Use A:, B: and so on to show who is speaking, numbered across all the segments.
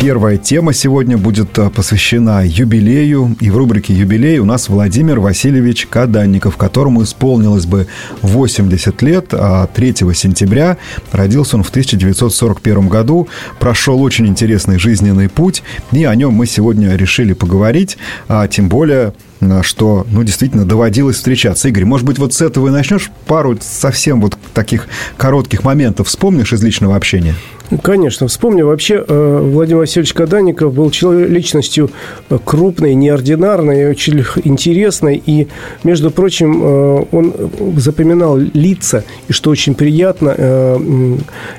A: Первая тема сегодня будет э, посвящена юбилею. И в рубрике «Юбилей» у нас Владимир Васильевич Каданников, которому исполнилось бы 80 лет, а 3 сентября родился он в 1941 году. Прошел очень интересный жизненный путь, и о нем мы сегодня решили поговорить, а тем более э, что, ну, действительно, доводилось встречаться. Игорь, может быть, вот с этого и начнешь? Пару совсем вот таких коротких моментов вспомнишь из личного общения?
B: Конечно. Вспомню, вообще э, Владимир Васильевич Каданников был человек, личностью э, крупной, неординарной, очень интересной. И, между прочим, э, он запоминал лица, и что очень приятно,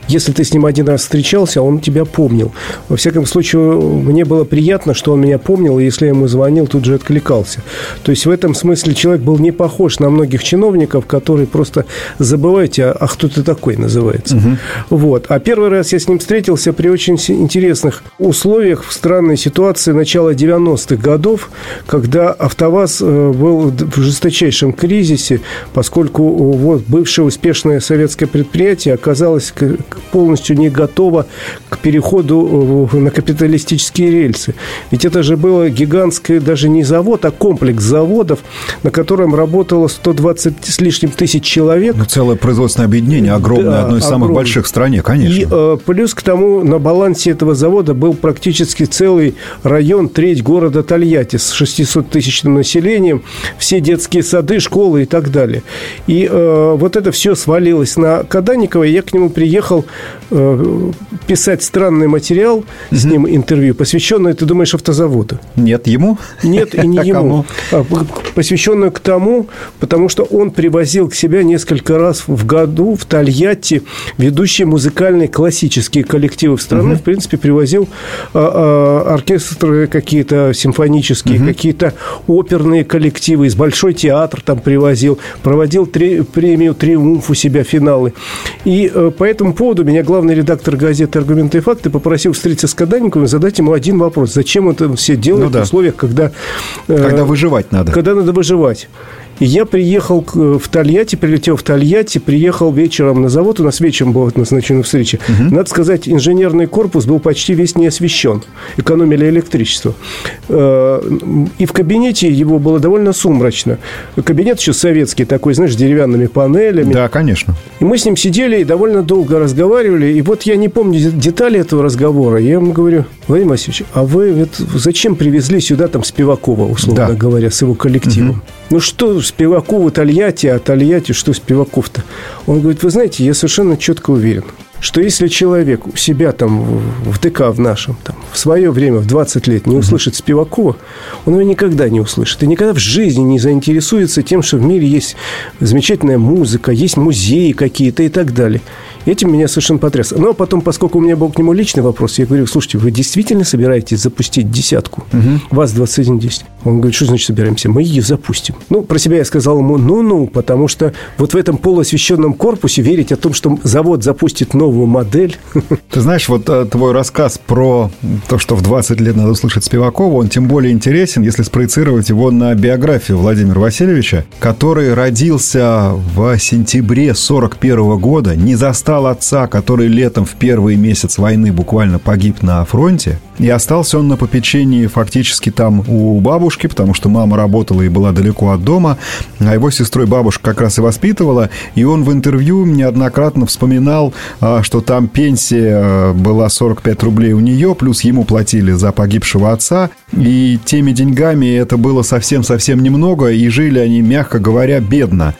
B: если ты с ним один раз встречался, он тебя помнил. Во всяком случае, мне было приятно, что он меня помнил, и если я ему звонил, тут же откликался. То есть, в этом смысле человек был не похож на многих чиновников, которые просто забываете, а, а кто ты такой называется. Угу. Вот. А первый раз я с ним встретился при очень интересных условиях в странной ситуации начала 90-х годов, когда АвтоВАЗ э, был в жесточайшем кризисе, поскольку э, вот, бывшее успешное советское предприятие оказалось полностью не готово к переходу э, на капиталистические рельсы. Ведь это же было гигантское даже не завод, а комплекс заводов, на котором работало 120 с лишним тысяч человек.
A: Ну, целое производственное объединение огромное, да, одно из огромное. самых больших в стране, конечно.
B: И Плюс к тому, на балансе этого завода был практически целый район, треть города Тольятти с 600-тысячным населением, все детские сады, школы и так далее. И э, вот это все свалилось на Каданникова, и я к нему приехал э, писать странный материал, с ним интервью, посвященное, ты думаешь, автозаводу?
A: Нет, ему?
B: Нет, и не ему. А, посвященную к тому, потому что он привозил к себе несколько раз в году в Тольятти ведущие музыкальные классические коллективы в страны, в принципе, привозил а, а, оркестры какие-то симфонические, угу. какие-то оперные коллективы, из Большой театр там привозил, проводил три, премию «Триумф» у себя, финалы. И а, по этому поводу меня главный редактор газеты «Аргументы и факты» попросил встретиться с Каданниковым и задать ему один вопрос. Зачем это все делают ну, да. в условиях, когда...
A: Э, когда выживать надо.
B: Когда надо выживать. И я приехал в Тольятти, прилетел в Тольятти, приехал вечером на завод. У нас вечером была назначена встреча. Угу. Надо сказать, инженерный корпус был почти весь не освещен. Экономили электричество. Э, и в кабинете его было довольно сумрачно. Кабинет еще советский такой, знаешь, с деревянными панелями.
A: Да, конечно.
B: И мы с ним сидели и довольно долго разговаривали. И вот я не помню детали этого разговора. Я ему говорю, Владимир Васильевич, а вы зачем привезли сюда там Спивакова, условно да. говоря, с его коллективом? Угу. Ну что Спивакова Тольятти, а Тольятти что Спиваков-то? Он говорит, вы знаете, я совершенно четко уверен, что если человек у себя там в ДК в нашем, там, в свое время, в 20 лет, не услышит Спивакова, он его никогда не услышит. И никогда в жизни не заинтересуется тем, что в мире есть замечательная музыка, есть музеи какие-то и так далее. Этим меня совершенно потряс. Но потом, поскольку у меня был к нему личный вопрос, я говорю, слушайте, вы действительно собираетесь запустить десятку? Угу. ВАЗ-2110? Он говорит, что значит собираемся? Мы ее запустим. Ну, про себя я сказал ему, ну-ну, потому что вот в этом полуосвещенном корпусе верить о том, что завод запустит новую модель.
A: Ты знаешь, вот э, твой рассказ про то, что в 20 лет надо услышать Спивакова, он тем более интересен, если спроецировать его на биографию Владимира Васильевича, который родился в сентябре 41 года, не застал застал отца, который летом в первый месяц войны буквально погиб на фронте. И остался он на попечении фактически там у бабушки, потому что мама работала и была далеко от дома, а его сестрой бабушка как раз и воспитывала. И он в интервью неоднократно вспоминал, а, что там пенсия а, была 45 рублей у нее, плюс ему платили за погибшего отца. И теми деньгами это было совсем-совсем немного, и жили они, мягко говоря, бедно.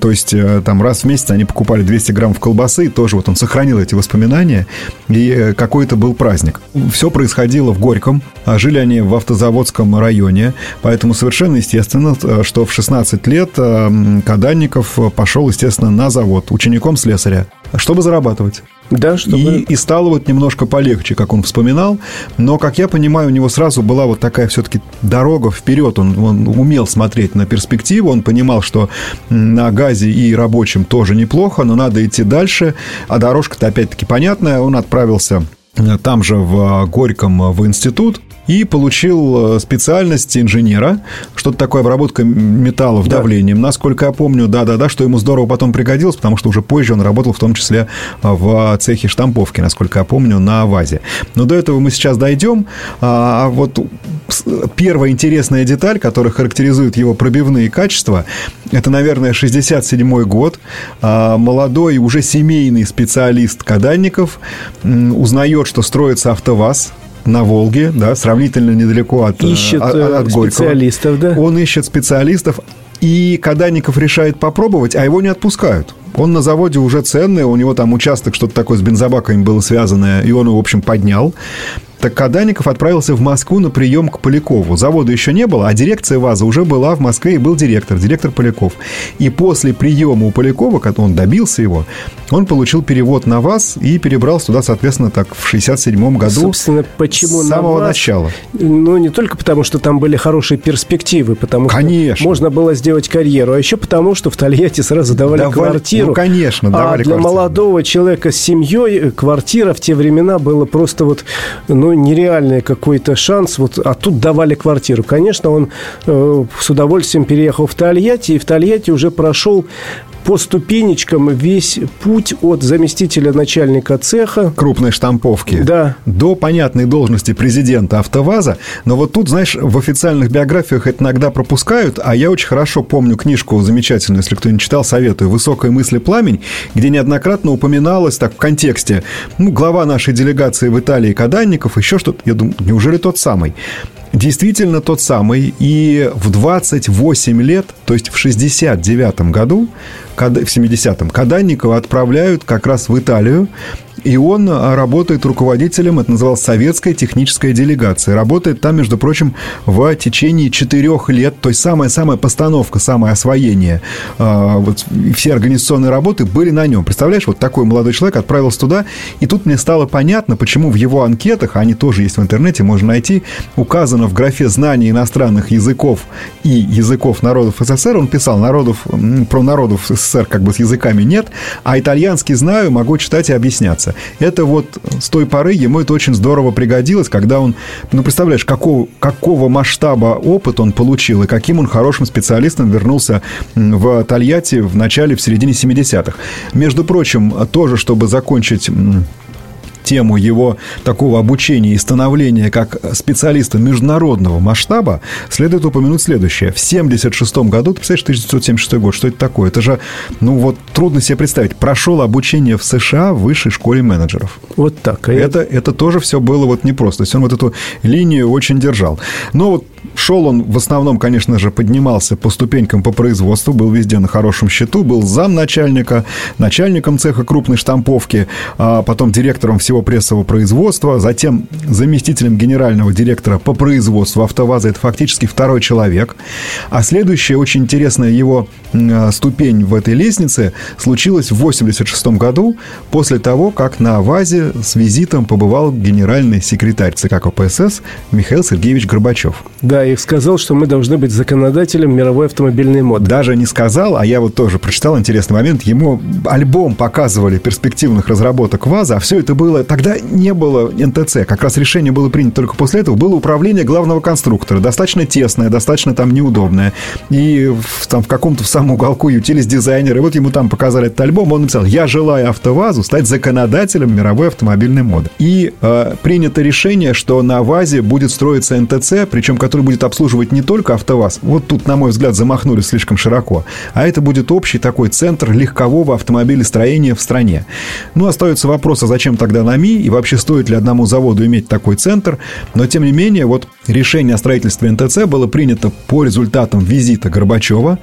A: То есть э, там раз в месяц они покупали 200 граммов колбасы, тоже вот он сохранил эти воспоминания, и э, какой-то был праздник. Все происходило в Горьком, а жили они в автозаводском районе, поэтому совершенно естественно, э, что в 16 лет Каданников пошел, естественно, на завод учеником слесаря, чтобы зарабатывать.
B: Да, чтобы...
A: и, и стало вот немножко полегче, как он вспоминал. Но, как я понимаю, у него сразу была вот такая все-таки дорога вперед. Он, он умел смотреть на перспективу, он понимал, что на газе и рабочем тоже неплохо, но надо идти дальше. А дорожка-то опять-таки понятная. Он отправился э, там же в Горьком в институт, и получил э, специальность инженера, что-то такое обработка металлов да. давлением. Насколько я помню, да-да-да, что ему здорово потом пригодилось, потому что уже позже он работал в том числе в цехе штамповки, насколько я помню, на АВАЗе. Но до этого мы сейчас дойдем. А вот первая интересная деталь, которая характеризует его пробивные качества, это, наверное, 67 год. А, молодой, уже семейный специалист Каданников узнает, что строится АвтоВАЗ, на Волге, да, сравнительно недалеко от,
B: э, ищет от, от э, Горького. специалистов, да?
A: Он ищет специалистов, и Каданников решает попробовать, а его не отпускают. Он на заводе уже ценный, у него там участок, что-то такое с бензобаками было связанное, и он его, в общем, поднял. Так Кадаников отправился в Москву на прием к Полякову. Завода еще не было, а дирекция ВАЗа уже была в Москве, и был директор, директор Поляков. И после приема у Полякова, когда он добился его, он получил перевод на ВАЗ и перебрался туда, соответственно, так в 67 году.
B: Собственно, почему
A: с самого ВАЗ? начала.
B: Ну, не только потому, что там были хорошие перспективы, потому
A: конечно.
B: что можно было сделать карьеру, а еще потому, что в Тольятти сразу давали, давали квартиру. Ну,
A: конечно, давали
B: А для
A: квартиру.
B: молодого человека с семьей квартира в те времена была просто вот, ну, ну, нереальный какой-то шанс. Вот, а тут давали квартиру. Конечно, он э, с удовольствием переехал в Тольятти, и в Тольятти уже прошел по ступенечкам весь путь от заместителя начальника цеха.
A: Крупной штамповки.
B: Да.
A: До понятной должности президента АвтоВАЗа. Но вот тут, знаешь, в официальных биографиях это иногда пропускают, а я очень хорошо помню книжку замечательную, если кто не читал, советую, «Высокая мысль пламень», где неоднократно упоминалось так в контексте, ну, глава нашей делегации в Италии Каданников, еще что-то. Я думаю, неужели тот самый? действительно тот самый. И в 28 лет, то есть в 69 году, в 70-м, Каданникова отправляют как раз в Италию и он а, работает руководителем, это называлось советская техническая делегация. Работает там, между прочим, в течение четырех лет. То есть самая-самая постановка, самое освоение, а, вот все организационные работы были на нем. Представляешь, вот такой молодой человек отправился туда, и тут мне стало понятно, почему в его анкетах, они тоже есть в интернете, можно найти, указано в графе знания иностранных языков и языков народов СССР, он писал народов, про народов СССР как бы с языками нет, а итальянский знаю, могу читать и объясняться заниматься. Это вот с той поры ему это очень здорово пригодилось, когда он, ну, представляешь, какого, какого масштаба опыт он получил и каким он хорошим специалистом вернулся в Тольятти в начале, в середине 70-х. Между прочим, тоже, чтобы закончить тему его такого обучения и становления как специалиста международного масштаба, следует упомянуть следующее. В 1976 году, ты представляешь, 1976 год, что это такое? Это же, ну вот, трудно себе представить. Прошел обучение в США в высшей школе менеджеров.
B: Вот так.
A: А это, это тоже все было вот непросто. То есть он вот эту линию очень держал. Но вот шел он в основном, конечно же, поднимался по ступенькам по производству, был везде на хорошем счету, был замначальника, начальником цеха крупной штамповки, а потом директором всего всего прессового производства, затем заместителем генерального директора по производству АвтоВАЗа. Это фактически второй человек. А следующая очень интересная его э, ступень в этой лестнице случилась в 1986 году, после того, как на ВАЗе с визитом побывал генеральный секретарь ЦК КПСС Михаил Сергеевич Горбачев.
B: Да, и сказал, что мы должны быть законодателем мировой автомобильной моды.
A: Даже не сказал, а я вот тоже прочитал интересный момент. Ему альбом показывали перспективных разработок ВАЗа, а все это было Тогда не было НТЦ, как раз решение было принято только после этого. Было управление главного конструктора, достаточно тесное, достаточно там неудобное. И в, там в каком-то в самом уголку ютились дизайнеры. Вот ему там показали этот альбом, он написал, я желаю АвтоВАЗу стать законодателем мировой автомобильной моды. И э, принято решение, что на ВАЗе будет строиться НТЦ, причем который будет обслуживать не только АвтоВАЗ. Вот тут, на мой взгляд, замахнулись слишком широко. А это будет общий такой центр легкового автомобилестроения в стране. Ну, остается вопрос, а зачем тогда НАМИ и вообще стоит ли одному заводу иметь такой центр. Но, тем не менее, вот решение о строительстве НТЦ было принято по результатам визита Горбачева.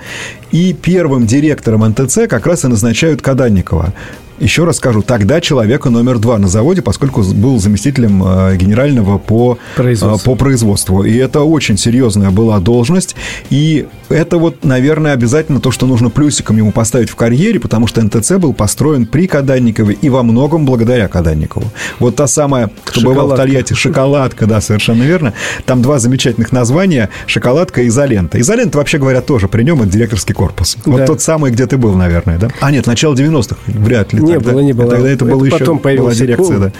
A: И первым директором НТЦ как раз и назначают Каданникова. Еще раз скажу, тогда человека номер два на заводе, поскольку был заместителем э, генерального по производству. по производству. И это очень серьезная была должность. И это вот, наверное, обязательно то, что нужно плюсиком ему поставить в карьере, потому что НТЦ был построен при Каданникове и во многом благодаря Каданникову. Вот та самая, кто шоколадка. бывал в Тольятти, шоколадка, да, совершенно верно. Там два замечательных названия, шоколадка и изолента. Изолента, вообще говоря, тоже при нем это директорский корпус. Вот да. тот самый, где ты был, наверное, да? А нет, начало 90-х, вряд ли
B: Не тогда, было, не было.
A: Тогда это, это было еще потом была дирекция, да.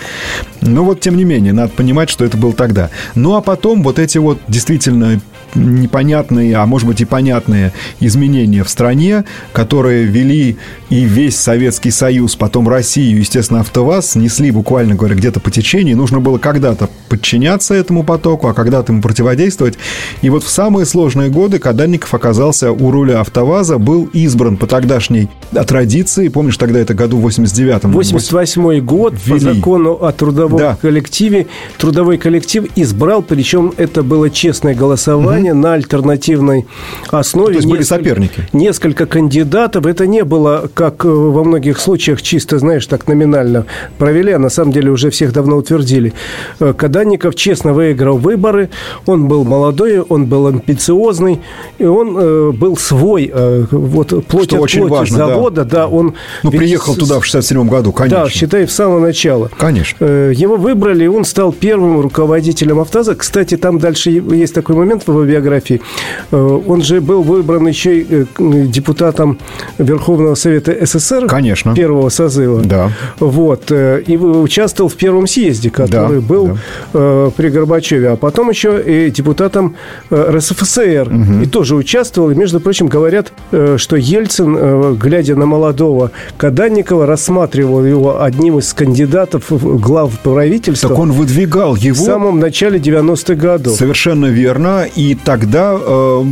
A: Но вот, тем не менее, надо понимать, что это было тогда. Ну, а потом вот эти вот действительно непонятные, а может быть и понятные изменения в стране, которые вели и весь Советский Союз, потом Россию, естественно, АвтоВАЗ, несли буквально говоря где-то по течению. Нужно было когда-то подчиняться этому потоку, а когда-то ему противодействовать. И вот в самые сложные годы Кадальников оказался у руля АвтоВАЗа, был избран по тогдашней традиции. Помнишь, тогда это году в 89-м?
B: 88 год ввели. по закону о трудовом да. коллективе. Трудовой коллектив избрал, причем это было честное голосование угу. на альтернативной основе.
A: То есть были соперники?
B: Несколько кандидатов. Это не было, как э, во многих случаях, чисто, знаешь, так номинально провели, а на самом деле уже всех давно утвердили. Э, Каданников честно выиграл выборы. Он был молодой, он был амбициозный, и он э, был свой. вот плоть Что от очень плоти важно, завода, да, да он...
A: Ну, приехал туда в 67 году, конечно.
B: Да, считай, в самого начала.
A: Конечно.
B: Его выбрали, и он стал первым руководителем «Автоза». Кстати, там дальше есть такой момент в его биографии. Он же был выбран еще и депутатом Верховного Совета СССР.
A: Конечно.
B: Первого созыва.
A: Да.
B: Вот. И участвовал в первом съезде, который да, был да. при Горбачеве. А потом еще и депутатом РСФСР. Угу. И тоже участвовал. И, между прочим, говорят, что Ельцин, глядя на молодого Каданникова, рассматривал его одним из кандидатов в глав правительства.
A: Так он выдвигал его... В
B: самом начале 90-х годов.
A: Совершенно верно. И тогда э,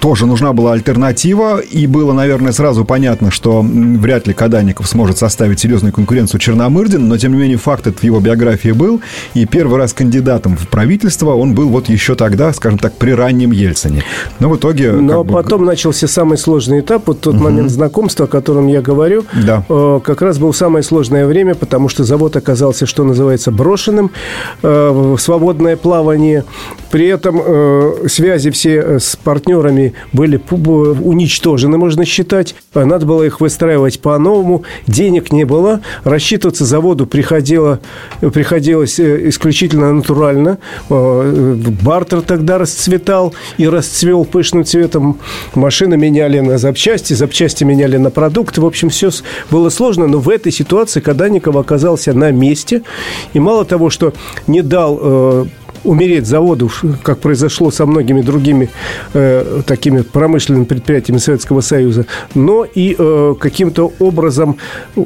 A: тоже нужна была альтернатива. И было, наверное, сразу понятно, что вряд ли Каданников сможет составить серьезную конкуренцию Черномырдину. Но, тем не менее, факт этот в его биографии был. И первый раз кандидатом в правительство он был вот еще тогда, скажем так, при раннем Ельцине. Но в итоге...
B: Но потом бы... начался самый сложный этап. Вот тот угу. момент знакомства, о котором я говорю,
A: да.
B: э, как раз был самое сложное время, потому что завод оказался, что называется, брошенным э, свободное плавание. При этом э, связи все э, с партнерами были уничтожены, можно считать. Надо было их выстраивать по-новому. Денег не было. Рассчитываться заводу приходило, приходилось э, исключительно натурально. Э, бартер тогда расцветал и расцвел пышным цветом. Машины меняли на запчасти, запчасти меняли на продукты. В общем, все было сложно, но в этой ситуации Каданников оказался на месте. И мало того, что не дал умереть заводу, как произошло со многими другими э, такими промышленными предприятиями Советского Союза, но и э, каким-то образом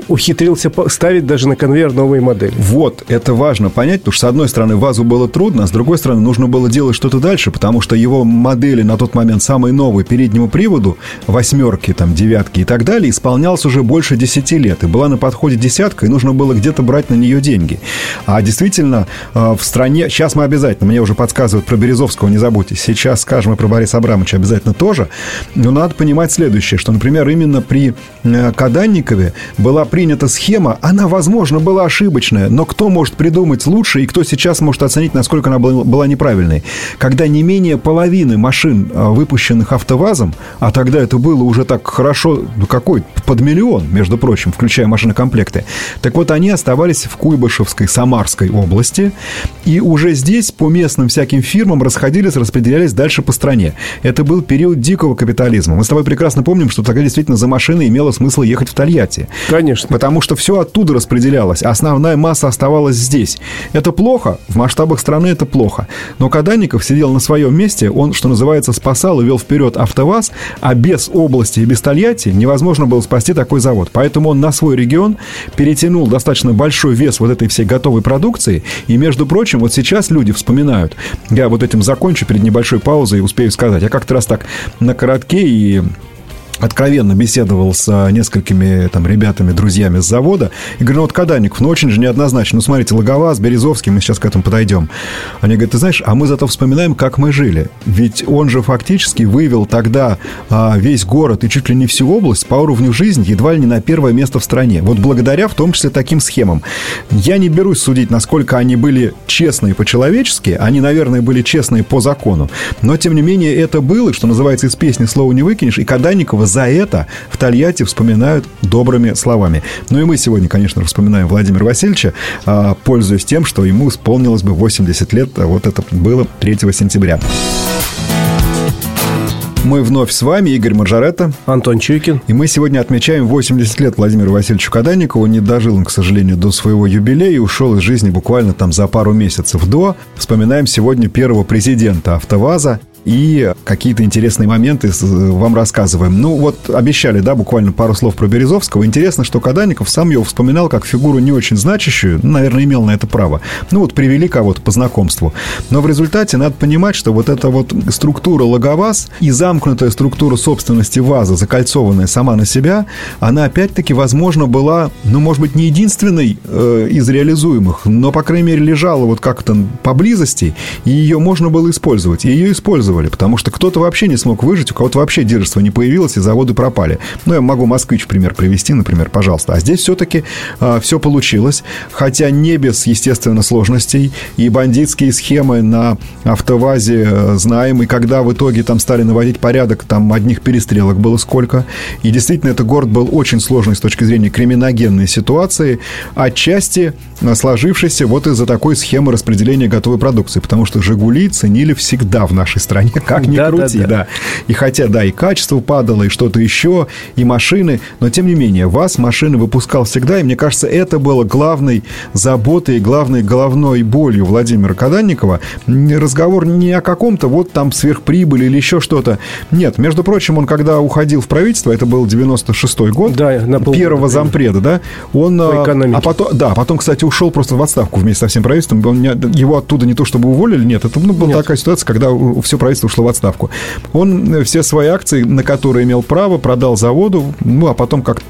B: ухитрился ставить даже на конвейер новые модели.
A: Вот, это важно понять, потому что, с одной стороны, ВАЗу было трудно, а с другой стороны, нужно было делать что-то дальше, потому что его модели на тот момент самые новые переднему приводу, восьмерки, там, девятки и так далее, исполнялся уже больше десяти лет, и была на подходе десятка, и нужно было где-то брать на нее деньги. А действительно, э, в стране, сейчас мы обязательно обязательно. Мне уже подсказывают про Березовского, не забудьте. Сейчас скажем и про Бориса Абрамовича обязательно тоже. Но надо понимать следующее, что, например, именно при э, Каданникове была принята схема, она, возможно, была ошибочная, но кто может придумать лучше и кто сейчас может оценить, насколько она была неправильной? Когда не менее половины машин, э, выпущенных АвтоВАЗом, а тогда это было уже так хорошо, ну какой, под миллион, между прочим, включая машинокомплекты, так вот они оставались в Куйбышевской, Самарской области, и уже здесь по местным всяким фирмам расходились, распределялись дальше по стране. Это был период дикого капитализма. Мы с тобой прекрасно помним, что тогда действительно за машиной имело смысл ехать в Тольятти.
B: Конечно.
A: Потому что все оттуда распределялось, а основная масса оставалась здесь. Это плохо, в масштабах страны это плохо. Но Каданников сидел на своем месте, он, что называется, спасал и вел вперед АвтоВАЗ, а без области и без Тольятти невозможно было спасти такой завод. Поэтому он на свой регион перетянул достаточно большой вес вот этой всей готовой продукции. И, между прочим, вот сейчас люди вспоминают. Я вот этим закончу перед небольшой паузой и успею сказать. Я как-то раз так на коротке и откровенно беседовал с а, несколькими там ребятами, друзьями с завода. И говорю, ну вот Кадаников, ну очень же неоднозначно. Ну смотрите, Логоваз, Березовский, мы сейчас к этому подойдем. Они говорят, ты знаешь, а мы зато вспоминаем, как мы жили. Ведь он же фактически вывел тогда а, весь город и чуть ли не всю область по уровню жизни едва ли не на первое место в стране. Вот благодаря в том числе таким схемам. Я не берусь судить, насколько они были честные по-человечески. Они, наверное, были честные по закону. Но, тем не менее, это было, что называется, из песни слова не выкинешь. И Каданникова за это в Тольятти вспоминают добрыми словами. Ну и мы сегодня, конечно, вспоминаем Владимира Васильевича, а, пользуясь тем, что ему исполнилось бы 80 лет. Вот это было 3 сентября. Мы вновь с вами, Игорь Маржаретта.
B: Антон Чуйкин.
A: И мы сегодня отмечаем 80 лет Владимиру Васильевичу Каданникову. Не дожил он, к сожалению, до своего юбилея и ушел из жизни буквально там за пару месяцев до. Вспоминаем сегодня первого президента «АвтоВАЗа» и какие-то интересные моменты вам рассказываем. Ну, вот обещали, да, буквально пару слов про Березовского. Интересно, что Каданников сам его вспоминал как фигуру не очень значащую, ну, наверное, имел на это право. Ну, вот привели кого-то по знакомству. Но в результате надо понимать, что вот эта вот структура логоваз и замкнутая структура собственности ВАЗа, закольцованная сама на себя, она опять-таки, возможно, была, ну, может быть, не единственной э, из реализуемых, но, по крайней мере, лежала вот как-то поблизости, и ее можно было использовать. И ее использовали использовали, потому что кто-то вообще не смог выжить, у кого-то вообще дилерство не появилось, и заводы пропали. Ну, я могу москвич пример привести, например, пожалуйста. А здесь все-таки э, все получилось, хотя не без, естественно, сложностей, и бандитские схемы на автовазе э, знаем, и когда в итоге там стали наводить порядок, там одних перестрелок было сколько, и действительно этот город был очень сложный с точки зрения криминогенной ситуации, отчасти э, сложившейся вот из-за такой схемы распределения готовой продукции, потому что «Жигули» ценили всегда в нашей стране как ни да, крути, да, да. да. И хотя, да, и качество падало, и что-то еще, и машины, но тем не менее, вас машины выпускал всегда, и мне кажется, это было главной заботой, главной головной болью Владимира Каданникова. Разговор не о каком-то вот там сверхприбыли или еще что-то. Нет, между прочим, он когда уходил в правительство, это был 96-й год, да, на первого зампреда, да, он... А, а потом, да, потом, кстати, ушел просто в отставку вместе со всем правительством. Он, его оттуда не то чтобы уволили, нет, это ну, была нет. такая ситуация, когда все правительство ушло в отставку. Он э, все свои акции, на которые имел право, продал заводу, ну, а потом как...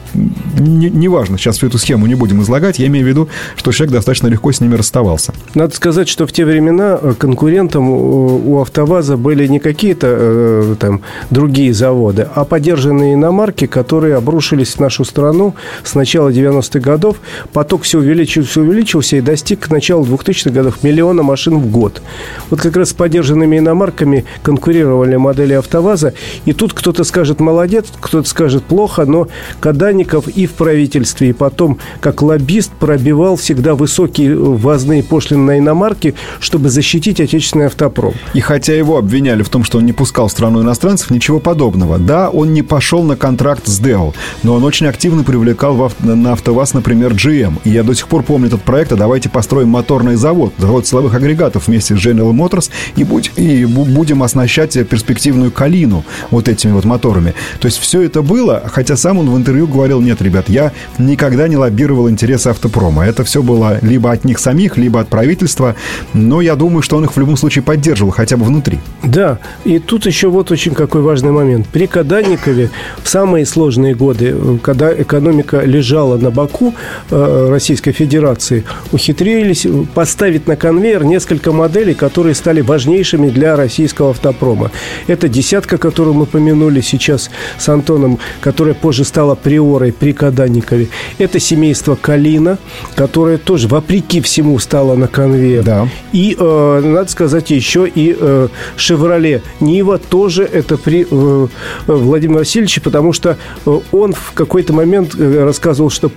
A: Неважно, не сейчас всю эту схему не будем излагать, я имею в виду, что человек достаточно легко с ними расставался.
B: Надо сказать, что в те времена э, конкурентом у АвтоВАЗа были не какие-то э, там другие заводы, а поддержанные иномарки, которые обрушились в нашу страну с начала 90-х годов. Поток все увеличивался, увеличивался и достиг к началу 2000-х годов миллиона машин в год. Вот как раз с поддержанными иномарками конкурировали модели АвтоВАЗа. И тут кто-то скажет молодец, кто-то скажет плохо, но Каданников и в правительстве, и потом как лоббист пробивал всегда высокие ввозные пошлины на иномарки, чтобы защитить отечественный автопром.
A: И хотя его обвиняли в том, что он не пускал в страну иностранцев, ничего подобного. Да, он не пошел на контракт с Dell, но он очень активно привлекал авто, на АвтоВАЗ, например, GM. И я до сих пор помню этот проект, а давайте построим моторный завод, завод силовых агрегатов вместе с General Motors и, будь, и будем оснащать перспективную Калину вот этими вот моторами. То есть все это было, хотя сам он в интервью говорил, нет, ребят, я никогда не лоббировал интересы автопрома. Это все было либо от них самих, либо от правительства, но я думаю, что он их в любом случае поддерживал, хотя бы внутри.
B: Да, и тут еще вот очень какой важный момент. При Каданникове в самые сложные годы, когда экономика лежала на боку э, Российской Федерации, ухитрились поставить на конвейер несколько моделей, которые стали важнейшими для российского автопрома. Это десятка, которую мы помянули сейчас с Антоном, которая позже стала приорой при Каданникове. Это семейство Калина, которое тоже, вопреки всему, стало на конвейер. Да. И, э, надо сказать, еще и э, «Шевроле». Нива тоже это при э, Владимире Васильевиче, потому что э, он в какой-то момент э, рассказывал, что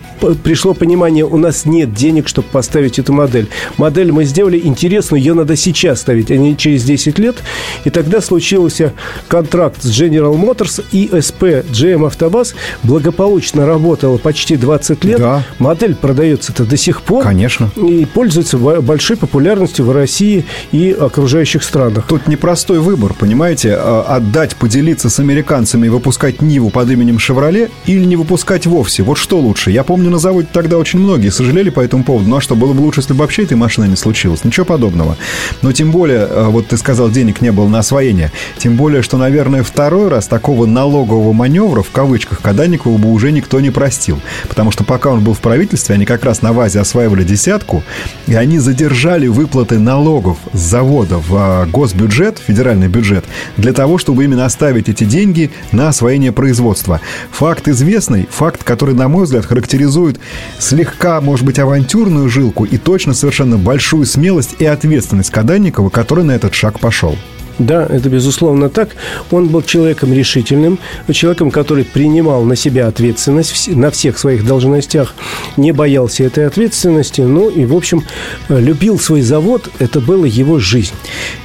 B: пришло понимание, у нас нет денег, чтобы поставить эту модель. Модель мы сделали интересную, ее надо сейчас ставить, а не через 10 лет. И тогда случился контракт с General Motors и СП GM Автобас благополучно работала почти 20 лет. Да. Модель продается-то до сих пор.
A: Конечно.
B: И пользуется большой популярностью в России и окружающих странах.
A: Тут непростой выбор, понимаете? А, отдать, поделиться с американцами и выпускать Ниву под именем Шевроле или не выпускать вовсе? Вот что лучше? Я помню, на заводе тогда очень многие сожалели по этому поводу. Ну а что, было бы лучше, если бы вообще этой машины не случилось? Ничего подобного. Но тем более, а, вот ты сказал, денег не было на освоение. Тем более, что, наверное, второй раз такого налогового маневра, в кавычках, Каданникову бы уже никто не простил. Потому что пока он был в правительстве, они как раз на ВАЗе осваивали десятку, и они задержали выплаты налогов с завода в а, госбюджет, федеральный бюджет, для того, чтобы именно оставить эти деньги на освоение производства. Факт известный, факт, который, на мой взгляд, характеризует слегка, может быть, авантюрную жилку и точно совершенно большую смелость и ответственность Каданникова, который на этот шаг пошел.
B: Да, это безусловно так. Он был человеком решительным, человеком, который принимал на себя ответственность на всех своих должностях, не боялся этой ответственности, ну и, в общем, любил свой завод, это была его жизнь.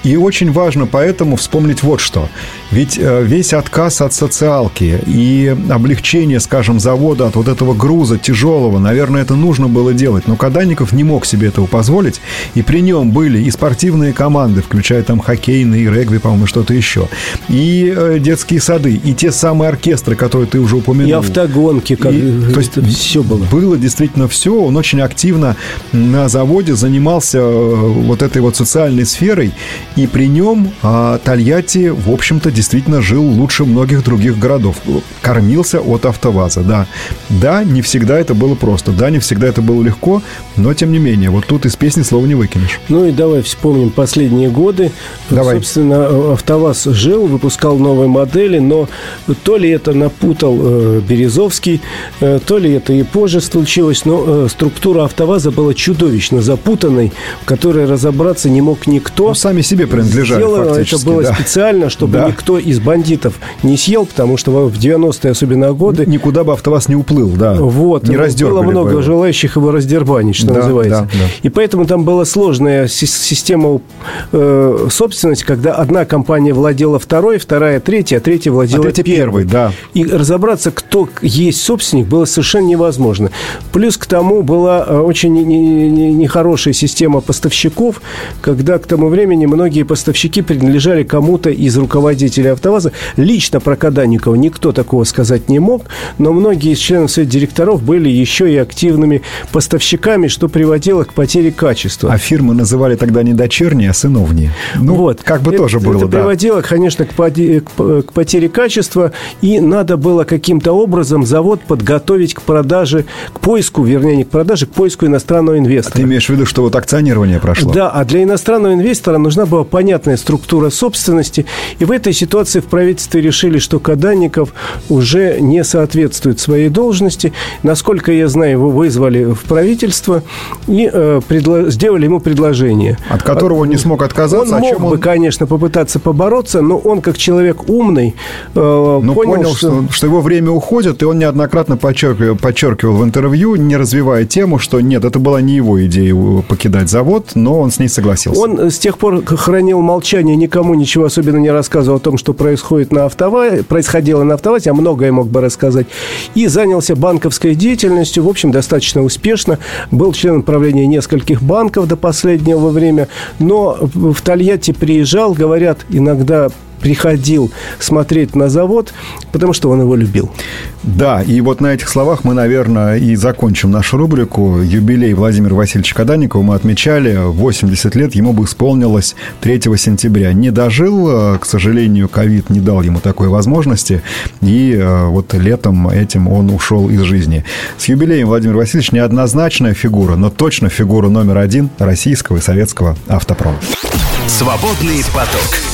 A: И очень важно поэтому вспомнить вот что. Ведь э, весь отказ от социалки и облегчение, скажем, завода от вот этого груза тяжелого, наверное, это нужно было делать. Но Каданников не мог себе этого позволить. И при нем были и спортивные команды, включая там хоккейные, регби, по-моему, что-то еще. И э, детские сады, и те самые оркестры, которые ты уже упомянул. И
B: автогонки. Как... И,
A: то есть все было. Было действительно все. Он очень активно на заводе занимался э, вот этой вот социальной сферой. И при нем а, Тольятти, в общем-то, действительно жил лучше многих других городов. Кормился от АвтоВАЗа, да. Да, не всегда это было просто. Да, не всегда это было легко, но тем не менее, вот тут из песни слова не выкинешь.
B: Ну и давай вспомним последние годы. Давай. Собственно, АвтоВАЗ жил, выпускал новые модели, но то ли это напутал э, Березовский, э, то ли это и позже случилось, но э, структура АвтоВАЗа была чудовищно запутанной, в которой разобраться не мог никто. Ну,
A: сами себе принадлежали Сделано
B: это было да. специально, чтобы да. никто из бандитов не съел, потому что в 90-е особенно годы...
A: Никуда бы АвтоВАЗ не уплыл, да.
B: Вот. Не было много бы. желающих его раздербанить, что да, называется. Да, да. И поэтому там была сложная система э, собственности, когда одна компания владела второй, вторая третья, а третья владела а третья первой.
A: Да.
B: И разобраться, кто есть собственник, было совершенно невозможно. Плюс к тому была э, очень нехорошая система поставщиков, когда к тому времени многие поставщики принадлежали кому-то из руководителей АвтоВАЗа. Лично про Каданникова никто такого сказать не мог, но многие из членов совета директоров были еще и активными поставщиками, что приводило к потере качества.
A: А фирмы называли тогда не дочерние, а сыновние. Ну, вот. как бы
B: это,
A: тоже было,
B: Это
A: да.
B: приводило, конечно, к, к потере качества, и надо было каким-то образом завод подготовить к продаже, к поиску, вернее, не к продаже, к поиску иностранного инвестора.
A: А ты имеешь в виду, что вот акционирование прошло?
B: Да, а для иностранного инвестора нужна была понятная структура собственности, и в этой ситуации в правительстве решили, что Каданников уже не соответствует своей должности. Насколько я знаю, его вызвали в правительство и э, предло... сделали ему предложение.
A: От которого он не смог отказаться?
B: Он мог бы, он... конечно, попытаться побороться, но он, как человек умный,
A: э, ну, понял, понял что... Что, что его время уходит, и он неоднократно подчеркивал, подчеркивал в интервью, не развивая тему, что нет, это была не его идея покидать завод, но он с ней согласился.
B: Он с тех пор хранил молчание, никому ничего особенно не рассказывал о том, что происходит на автовазе, происходило на автовазе, а многое мог бы рассказать. И занялся банковской деятельностью, в общем, достаточно успешно. Был членом правления нескольких банков до последнего времени, но в Тольятти приезжал, говорят, иногда приходил смотреть на завод, потому что он его любил.
A: Да, и вот на этих словах мы, наверное, и закончим нашу рубрику. Юбилей Владимира Васильевича Каданникова мы отмечали. 80 лет ему бы исполнилось 3 сентября. Не дожил, э, к сожалению, ковид не дал ему такой возможности. И э, вот летом этим он ушел из жизни. С юбилеем Владимир Васильевич неоднозначная фигура, но точно фигура номер один российского и советского автопрома.
C: Свободный поток.